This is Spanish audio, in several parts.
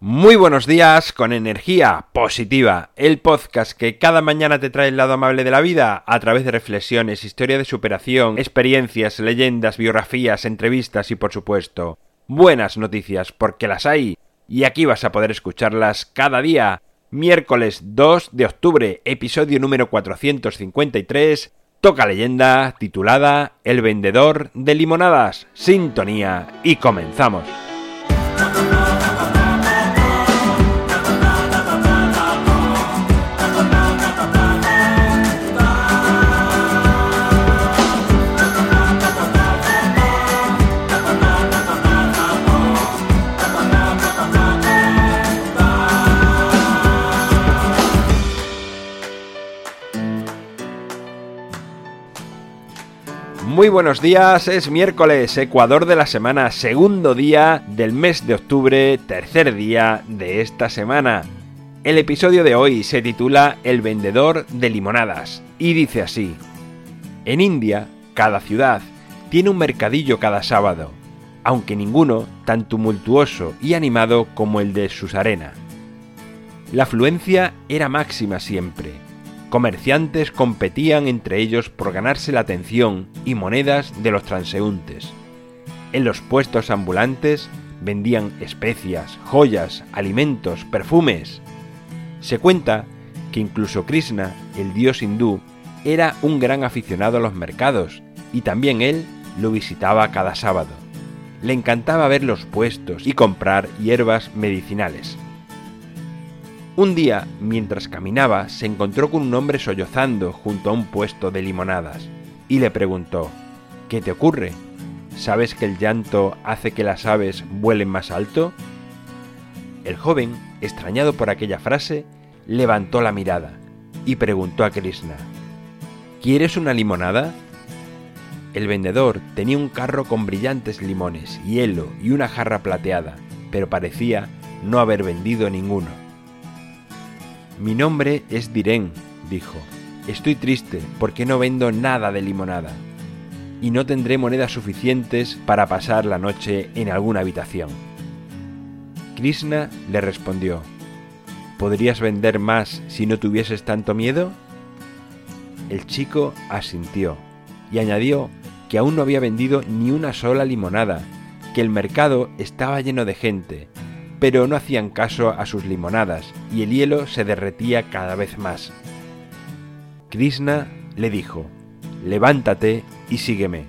Muy buenos días con energía positiva, el podcast que cada mañana te trae el lado amable de la vida a través de reflexiones, historia de superación, experiencias, leyendas, biografías, entrevistas y por supuesto buenas noticias porque las hay y aquí vas a poder escucharlas cada día. Miércoles 2 de octubre, episodio número 453, toca leyenda titulada El vendedor de limonadas, sintonía y comenzamos. Muy buenos días, es miércoles, Ecuador de la semana, segundo día del mes de octubre, tercer día de esta semana. El episodio de hoy se titula El vendedor de limonadas y dice así. En India, cada ciudad tiene un mercadillo cada sábado, aunque ninguno tan tumultuoso y animado como el de Susarena. La afluencia era máxima siempre comerciantes competían entre ellos por ganarse la atención y monedas de los transeúntes. En los puestos ambulantes vendían especias, joyas, alimentos, perfumes. Se cuenta que incluso Krishna, el dios hindú, era un gran aficionado a los mercados y también él lo visitaba cada sábado. Le encantaba ver los puestos y comprar hierbas medicinales. Un día, mientras caminaba, se encontró con un hombre sollozando junto a un puesto de limonadas y le preguntó, ¿Qué te ocurre? ¿Sabes que el llanto hace que las aves vuelen más alto? El joven, extrañado por aquella frase, levantó la mirada y preguntó a Krishna, ¿Quieres una limonada? El vendedor tenía un carro con brillantes limones, hielo y una jarra plateada, pero parecía no haber vendido ninguno. Mi nombre es Diren, dijo. Estoy triste porque no vendo nada de limonada. Y no tendré monedas suficientes para pasar la noche en alguna habitación. Krishna le respondió, ¿Podrías vender más si no tuvieses tanto miedo? El chico asintió y añadió que aún no había vendido ni una sola limonada, que el mercado estaba lleno de gente pero no hacían caso a sus limonadas y el hielo se derretía cada vez más. Krishna le dijo, levántate y sígueme.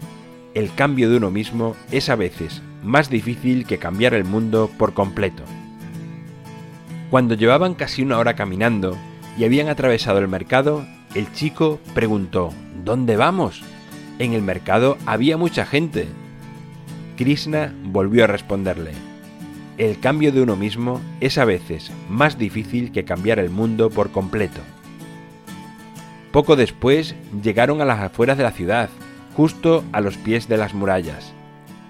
El cambio de uno mismo es a veces más difícil que cambiar el mundo por completo. Cuando llevaban casi una hora caminando y habían atravesado el mercado, el chico preguntó, ¿Dónde vamos? En el mercado había mucha gente. Krishna volvió a responderle, el cambio de uno mismo es a veces más difícil que cambiar el mundo por completo. Poco después llegaron a las afueras de la ciudad, justo a los pies de las murallas.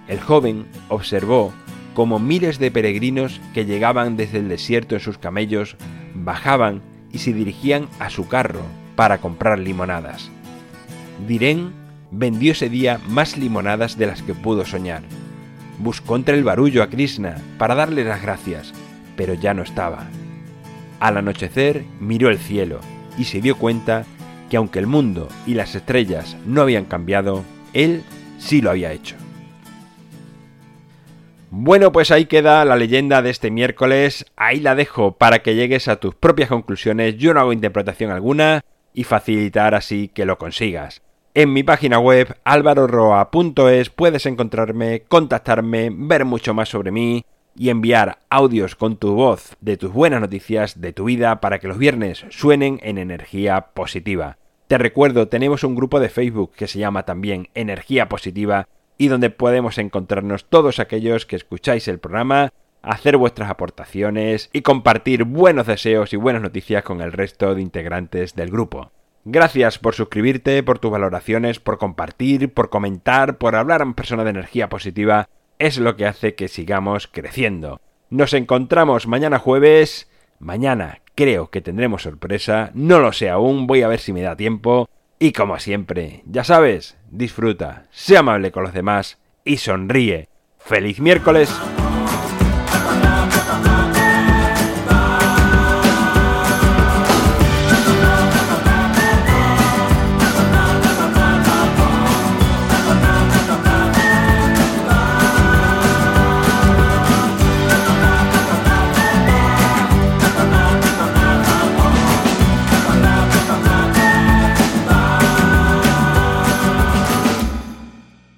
El joven observó cómo miles de peregrinos que llegaban desde el desierto en sus camellos bajaban y se dirigían a su carro para comprar limonadas. Diren vendió ese día más limonadas de las que pudo soñar buscó entre el barullo a Krishna para darle las gracias, pero ya no estaba. Al anochecer miró el cielo y se dio cuenta que aunque el mundo y las estrellas no habían cambiado, él sí lo había hecho. Bueno, pues ahí queda la leyenda de este miércoles, ahí la dejo para que llegues a tus propias conclusiones, yo no hago interpretación alguna y facilitar así que lo consigas. En mi página web alvaroroa.es puedes encontrarme, contactarme, ver mucho más sobre mí y enviar audios con tu voz de tus buenas noticias de tu vida para que los viernes suenen en energía positiva. Te recuerdo, tenemos un grupo de Facebook que se llama también Energía Positiva y donde podemos encontrarnos todos aquellos que escucháis el programa, hacer vuestras aportaciones y compartir buenos deseos y buenas noticias con el resto de integrantes del grupo. Gracias por suscribirte, por tus valoraciones, por compartir, por comentar, por hablar a personas de energía positiva. Es lo que hace que sigamos creciendo. Nos encontramos mañana jueves. Mañana creo que tendremos sorpresa. No lo sé aún, voy a ver si me da tiempo. Y como siempre, ya sabes, disfruta, sea amable con los demás y sonríe. ¡Feliz miércoles!